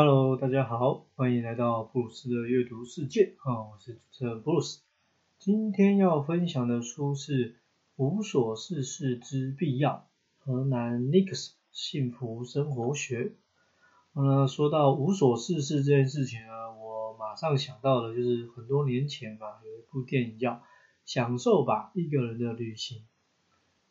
Hello，大家好，欢迎来到布鲁斯的阅读世界啊，我是主持人布鲁斯。今天要分享的书是《无所事事之必要》，河南 Nix 幸福生活学。那说到无所事事这件事情呢，我马上想到的就是很多年前吧，有一部电影叫《享受吧，一个人的旅行》。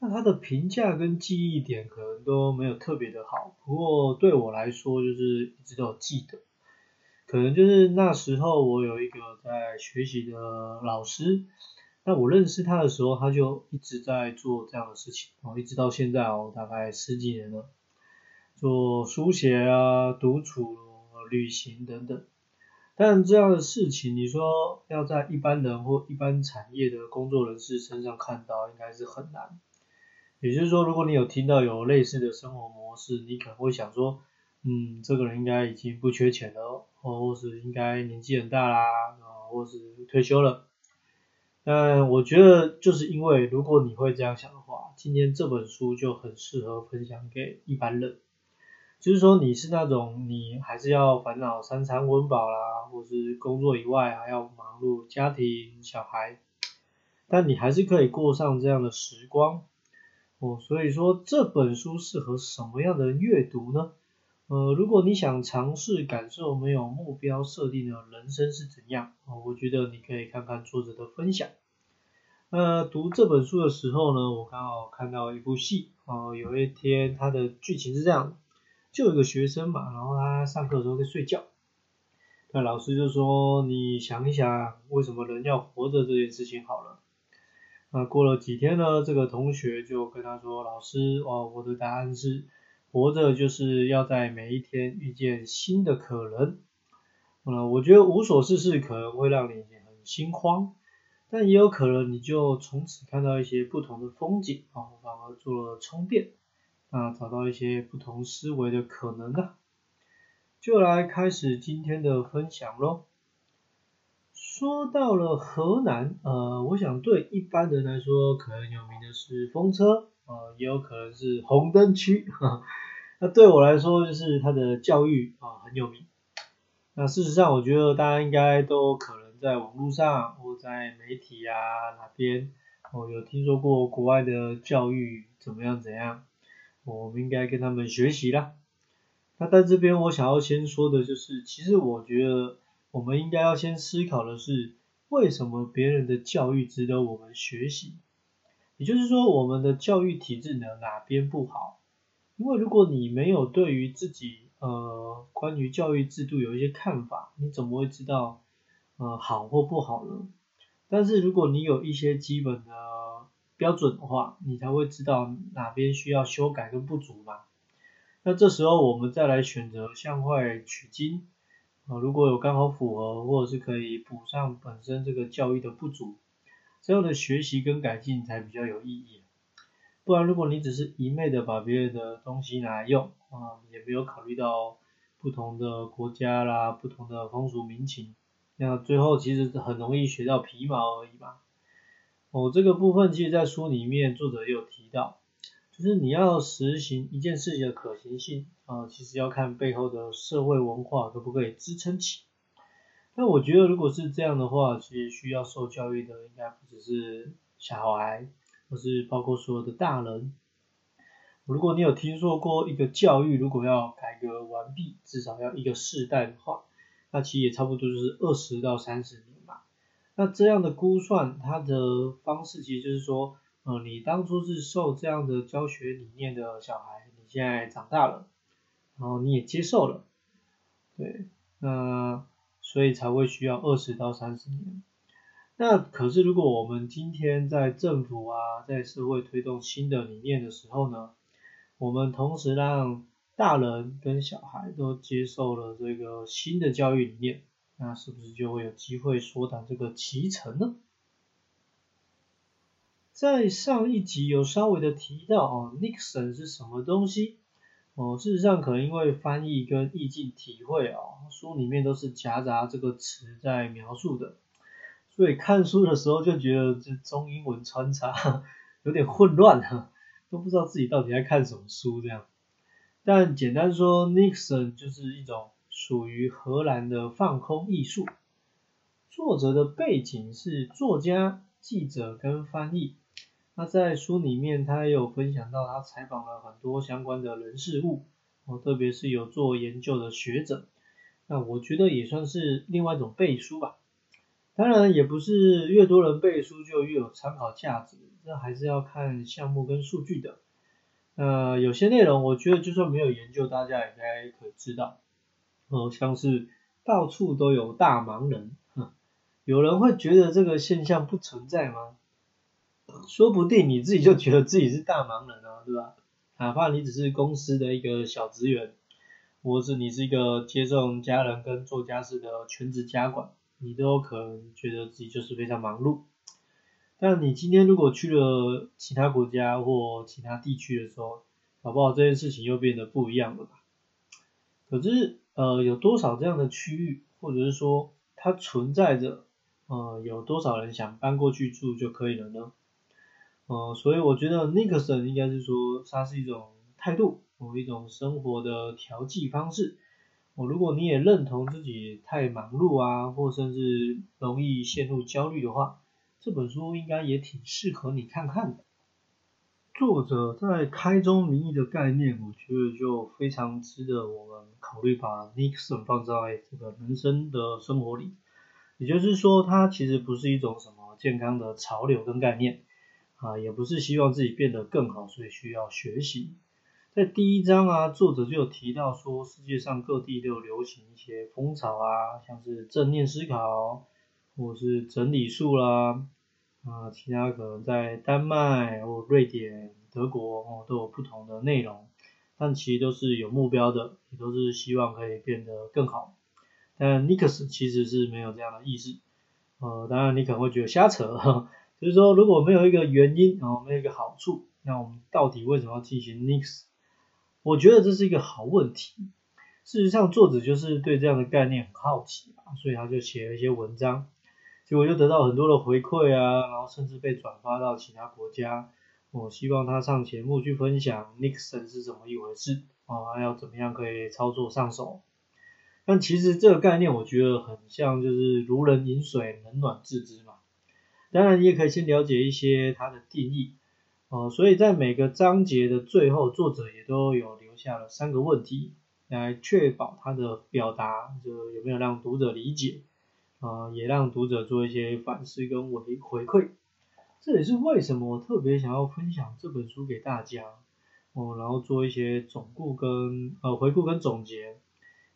那他的评价跟记忆点可能都没有特别的好，不过对我来说就是一直都有记得。可能就是那时候我有一个在学习的老师，那我认识他的时候，他就一直在做这样的事情，哦，一直到现在哦，大概十几年了，做书写啊、独处、旅行等等。但这样的事情，你说要在一般人或一般产业的工作人士身上看到，应该是很难。也就是说，如果你有听到有类似的生活模式，你可能会想说，嗯，这个人应该已经不缺钱了，或是应该年纪很大啦，啊，或是退休了。但我觉得，就是因为如果你会这样想的话，今天这本书就很适合分享给一般人。就是说，你是那种你还是要烦恼三餐温饱啦，或是工作以外还要忙碌家庭小孩，但你还是可以过上这样的时光。哦，所以说这本书适合什么样的阅读呢？呃，如果你想尝试感受没有目标设定的人生是怎样，哦，我觉得你可以看看作者的分享。呃，读这本书的时候呢，我刚好看到一部戏，哦，有一天它的剧情是这样，就有一个学生嘛，然后他上课的时候在睡觉，那老师就说，你想一想，为什么人要活着这件事情好了。那过了几天呢？这个同学就跟他说：“老师，哦，我的答案是，活着就是要在每一天遇见新的可能。嗯，我觉得无所事事可能会让你很心慌，但也有可能你就从此看到一些不同的风景，啊，反而做了充电，啊，找到一些不同思维的可能啊。就来开始今天的分享喽。”说到了河南，呃，我想对一般人来说，可能有名的是风车，呃，也有可能是红灯区。那对我来说，就是它的教育啊很有名。那事实上，我觉得大家应该都可能在网络上或在媒体啊哪边，哦，有听说过国外的教育怎么样怎样，我们应该跟他们学习啦。那在这边，我想要先说的就是，其实我觉得。我们应该要先思考的是，为什么别人的教育值得我们学习？也就是说，我们的教育体制呢哪边不好？因为如果你没有对于自己呃关于教育制度有一些看法，你怎么会知道呃好或不好呢？但是如果你有一些基本的标准的话，你才会知道哪边需要修改跟不足嘛。那这时候我们再来选择向坏取经。啊，如果有刚好符合，或者是可以补上本身这个教育的不足，这样的学习跟改进才比较有意义。不然，如果你只是一昧的把别人的东西拿来用，啊，也没有考虑到不同的国家啦、不同的风俗民情，那最后其实很容易学到皮毛而已嘛。哦，这个部分其实在书里面作者也有提到。就是你要实行一件事情的可行性呃，其实要看背后的社会文化可不可以支撑起。那我觉得如果是这样的话，其实需要受教育的应该不只是小孩，而是包括所有的大人。如果你有听说过一个教育如果要改革完毕，至少要一个世代的话，那其实也差不多就是二十到三十年吧。那这样的估算，它的方式其实就是说。呃，你当初是受这样的教学理念的小孩，你现在长大了，然后你也接受了，对，那所以才会需要二十到三十年。那可是如果我们今天在政府啊，在社会推动新的理念的时候呢，我们同时让大人跟小孩都接受了这个新的教育理念，那是不是就会有机会缩短这个脐橙呢？在上一集有稍微的提到哦，Nixon 是什么东西？哦，事实上可能因为翻译跟意境体会哦，书里面都是夹杂这个词在描述的，所以看书的时候就觉得这中英文穿插有点混乱哈，都不知道自己到底在看什么书这样。但简单说，Nixon 就是一种属于荷兰的放空艺术。作者的背景是作家、记者跟翻译。那在书里面，他也有分享到他采访了很多相关的人事物，哦，特别是有做研究的学者。那我觉得也算是另外一种背书吧。当然，也不是越多人背书就越有参考价值，这还是要看项目跟数据的。呃，有些内容我觉得就算没有研究，大家也应该可知道。哦，像是到处都有大忙人，有人会觉得这个现象不存在吗？说不定你自己就觉得自己是大忙人啊，对吧？哪怕你只是公司的一个小职员，或是你是一个接送家人跟做家事的全职家管，你都有可能觉得自己就是非常忙碌。但你今天如果去了其他国家或其他地区的时候，搞不好这件事情又变得不一样了吧？可是，呃，有多少这样的区域，或者是说它存在着，呃，有多少人想搬过去住就可以了呢？呃，所以我觉得 Nixon 应该是说，它是一种态度，或一种生活的调剂方式。我如果你也认同自己太忙碌啊，或甚至容易陷入焦虑的话，这本书应该也挺适合你看看的。作者在开宗明义的概念，我觉得就非常值得我们考虑把 Nixon 放在这个人生的生活里。也就是说，它其实不是一种什么健康的潮流跟概念啊，也不是希望自己变得更好，所以需要学习。在第一章啊，作者就有提到说，世界上各地都有流行一些风潮啊，像是正念思考，或是整理术啦。啊，其他可能在丹麦或瑞典、德国哦都有不同的内容，但其实都是有目标的，也都是希望可以变得更好。但 Nix 其实是没有这样的意思，呃，当然你可能会觉得瞎扯，就是说如果没有一个原因，然后没有一个好处，那我们到底为什么要进行 Nix？我觉得这是一个好问题。事实上，作者就是对这样的概念很好奇啊，所以他就写了一些文章。结果就得到很多的回馈啊，然后甚至被转发到其他国家。我希望他上节目去分享 Nixon 是怎么一回事啊，要怎么样可以操作上手。但其实这个概念我觉得很像就是如人饮水，冷暖自知嘛。当然你也可以先了解一些它的定义哦。所以在每个章节的最后，作者也都有留下了三个问题，来确保他的表达就有没有让读者理解。啊，也让读者做一些反思跟回回馈，这也是为什么我特别想要分享这本书给大家，哦，然后做一些总顾跟呃回顾跟总结，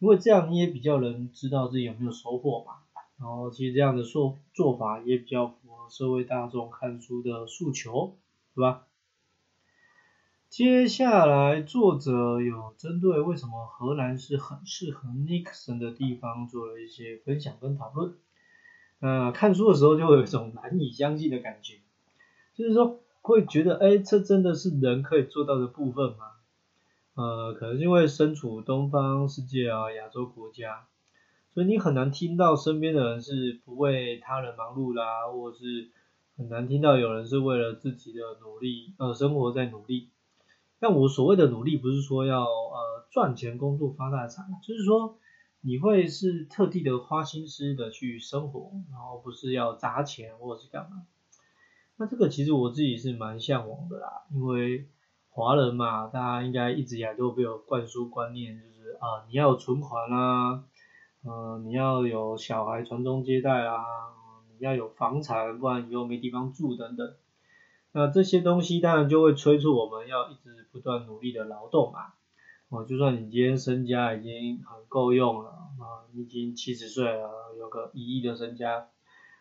因为这样你也比较能知道自己有没有收获嘛，然后其实这样的做做法也比较符社会大众看书的诉求，对吧？接下来，作者有针对为什么荷兰是很适合 Nixon 的地方做了一些分享跟讨论。呃，看书的时候就会有一种难以相信的感觉，就是说会觉得，哎，这真的是人可以做到的部分吗？呃，可能是因为身处东方世界啊，亚洲国家，所以你很难听到身边的人是不为他人忙碌啦，或者是很难听到有人是为了自己的努力，呃，生活在努力。但我所谓的努力，不是说要呃赚钱工作发大财，就是说你会是特地的花心思的去生活，然后不是要砸钱或者是干嘛。那这个其实我自己是蛮向往的啦，因为华人嘛，大家应该一直以来都被我灌输观念，就是啊你要有存款啦，嗯你要有小孩传宗接代啊，你要有房产，不然以后没地方住等等。那这些东西当然就会催促我们要一直不断努力的劳动嘛。哦，就算你今天身家已经很够用了啊，你已经七十岁了，有个一亿的身家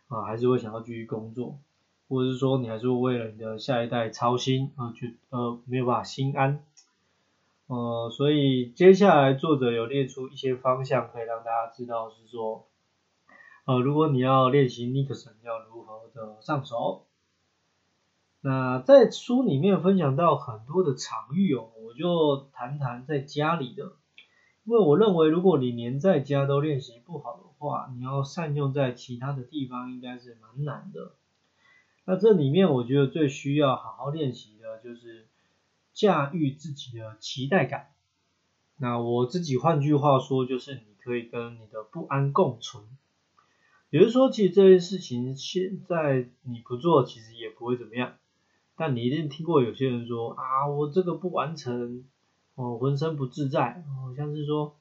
啊，还是会想要继续工作，或者是说你还是会为了你的下一代操心啊，就呃没有办法心安。呃，所以接下来作者有列出一些方向，可以让大家知道是说，呃，如果你要练习 Nixon，要如何的上手。那在书里面分享到很多的场域哦，我就谈谈在家里的，因为我认为如果你连在家都练习不好的话，你要善用在其他的地方应该是蛮难的。那这里面我觉得最需要好好练习的就是驾驭自己的期待感。那我自己换句话说就是你可以跟你的不安共存。也就是说，其实这件事情现在你不做，其实也不会怎么样。但你一定听过有些人说啊，我这个不完成，我，浑身不自在，好像是说，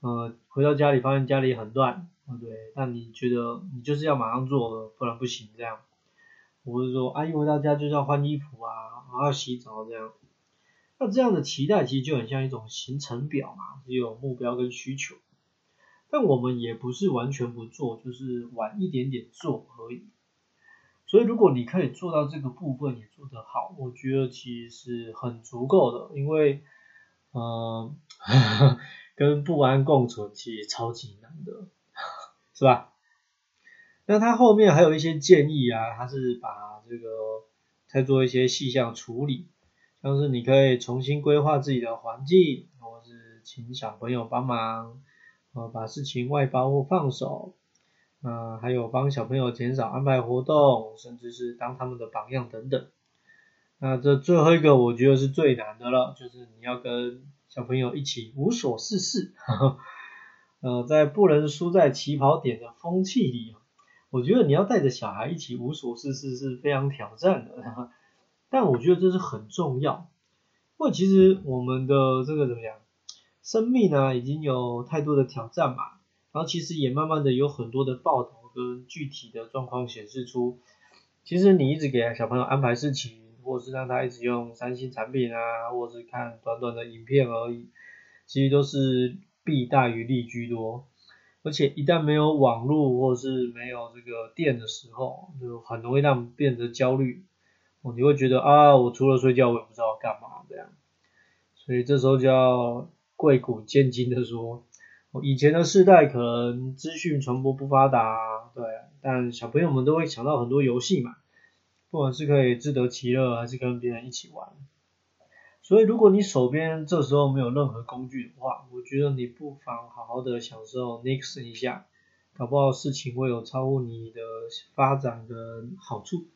呃，回到家里发现家里很乱，啊对，但你觉得你就是要马上做，不然不行这样。我是说，啊，一回到家就是要换衣服啊，然后洗澡这样。那这样的期待其实就很像一种行程表嘛，只有目标跟需求。但我们也不是完全不做，就是晚一点点做而已。所以如果你可以做到这个部分也做得好，我觉得其实是很足够的，因为，嗯，跟不安共存其实超级难的，是吧？那他后面还有一些建议啊，他是把这个再做一些细项处理，像是你可以重新规划自己的环境，或是请小朋友帮忙，呃，把事情外包或放手，啊，还有帮小朋友减少安排活动，甚至是当他们的榜样等等。那这最后一个我觉得是最难的了，就是你要跟小朋友一起无所事事，呃，在不能输在起跑点的风气里。我觉得你要带着小孩一起无所事事是非常挑战的，但我觉得这是很重要，因为其实我们的这个怎么讲，生命呢已经有太多的挑战嘛，然后其实也慢慢的有很多的报道跟具体的状况显示出，其实你一直给小朋友安排事情，或是让他一直用三星产品啊，或是看短短的影片而已，其实都是弊大于利居多。而且一旦没有网络或是没有这个电的时候，就很容易让变得焦虑。你会觉得啊，我除了睡觉，我也不知道干嘛这样。所以这时候就要贵古见今的说，以前的世代可能资讯传播不发达，对，但小朋友们都会想到很多游戏嘛，不管是可以自得其乐，还是跟别人一起玩。所以，如果你手边这时候没有任何工具的话，我觉得你不妨好好的享受 Nix 一下，搞不好事情会有超乎你的发展的好处。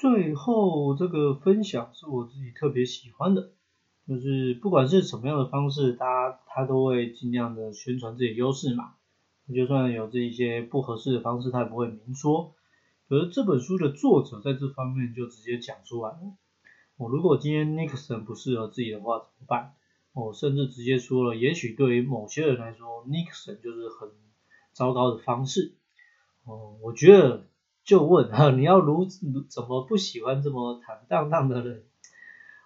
最后，这个分享是我自己特别喜欢的，就是不管是什么样的方式，大家他都会尽量的宣传自己优势嘛。就算有这一些不合适的方式，他也不会明说。可是这本书的作者在这方面就直接讲出来了。我如果今天 Nixon 不适合自己的话怎么办？我甚至直接说了，也许对于某些人来说，Nixon 就是很糟糕的方式。哦，我觉得就问哈，你要如怎么不喜欢这么坦荡荡的人？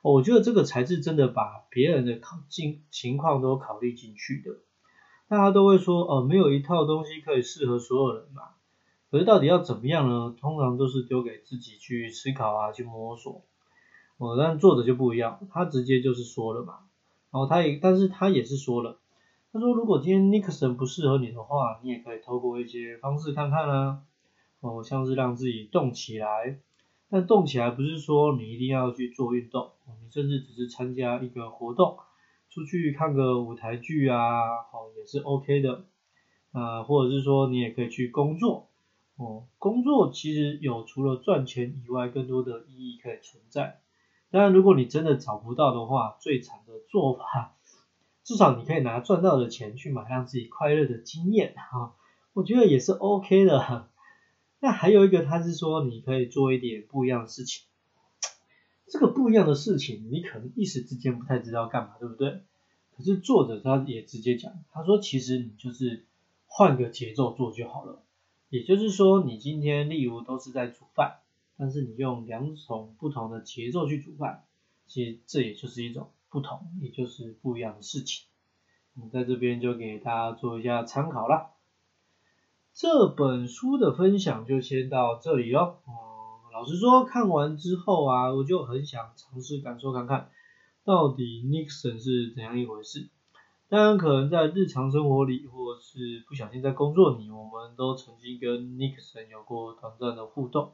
我觉得这个才是真的把别人的考进情况都考虑进去的。大家都会说，哦，没有一套东西可以适合所有人嘛。可是到底要怎么样呢？通常都是丢给自己去思考啊，去摸索。哦，但作者就不一样，他直接就是说了嘛，然后他也，但是他也是说了，他说如果今天 Nixon 不适合你的话，你也可以透过一些方式看看啊，哦，像是让自己动起来，但动起来不是说你一定要去做运动，你甚至只是参加一个活动，出去看个舞台剧啊，哦也是 OK 的，啊，或者是说你也可以去工作，哦，工作其实有除了赚钱以外更多的意义可以存在。当然，如果你真的找不到的话，最惨的做法，至少你可以拿赚到的钱去买让自己快乐的经验哈，我觉得也是 OK 的。那还有一个，他是说你可以做一点不一样的事情，这个不一样的事情，你可能一时之间不太知道干嘛，对不对？可是作者他也直接讲，他说其实你就是换个节奏做就好了，也就是说你今天例如都是在煮饭。但是你用两种不同的节奏去煮饭，其实这也就是一种不同，也就是不一样的事情。我在这边就给大家做一下参考啦。这本书的分享就先到这里喽。哦，老实说，看完之后啊，我就很想尝试感受看看，到底 Nixon 是怎样一回事。当然，可能在日常生活里，或是不小心在工作里，我们都曾经跟 Nixon 有过短暂的互动。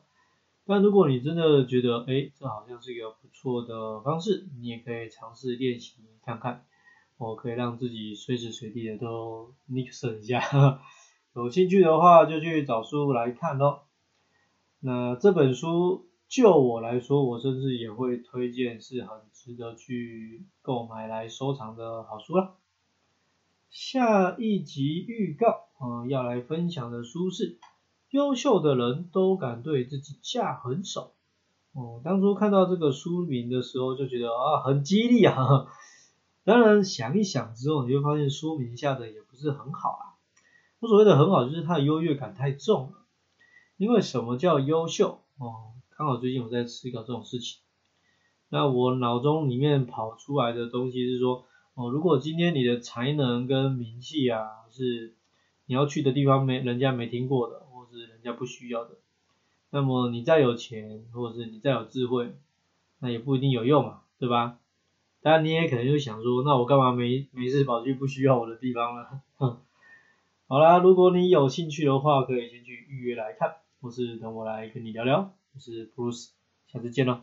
但如果你真的觉得，哎，这好像是一个不错的方式，你也可以尝试练习看看。我可以让自己随时随地的都 Nixon 一下，有兴趣的话就去找书来看咯。那这本书就我来说，我甚至也会推荐，是很值得去购买来收藏的好书啦。下一集预告啊，要来分享的书是《优秀的人都敢对自己下狠手》。哦，当初看到这个书名的时候就觉得啊，很激励啊。当然想一想之后，你就发现书名下的也不是很好啊。我所谓的很好，就是它的优越感太重了。因为什么叫优秀？哦，刚好最近我在思考这种事情。那我脑中里面跑出来的东西是说。哦，如果今天你的才能跟名气啊，是你要去的地方没人家没听过的，或是人家不需要的，那么你再有钱，或者是你再有智慧，那也不一定有用嘛，对吧？当然你也可能就想说，那我干嘛没没事跑去不需要我的地方了？哼，好啦，如果你有兴趣的话，可以先去预约来看，或是等我来跟你聊聊。我是 Bruce，下次见喽。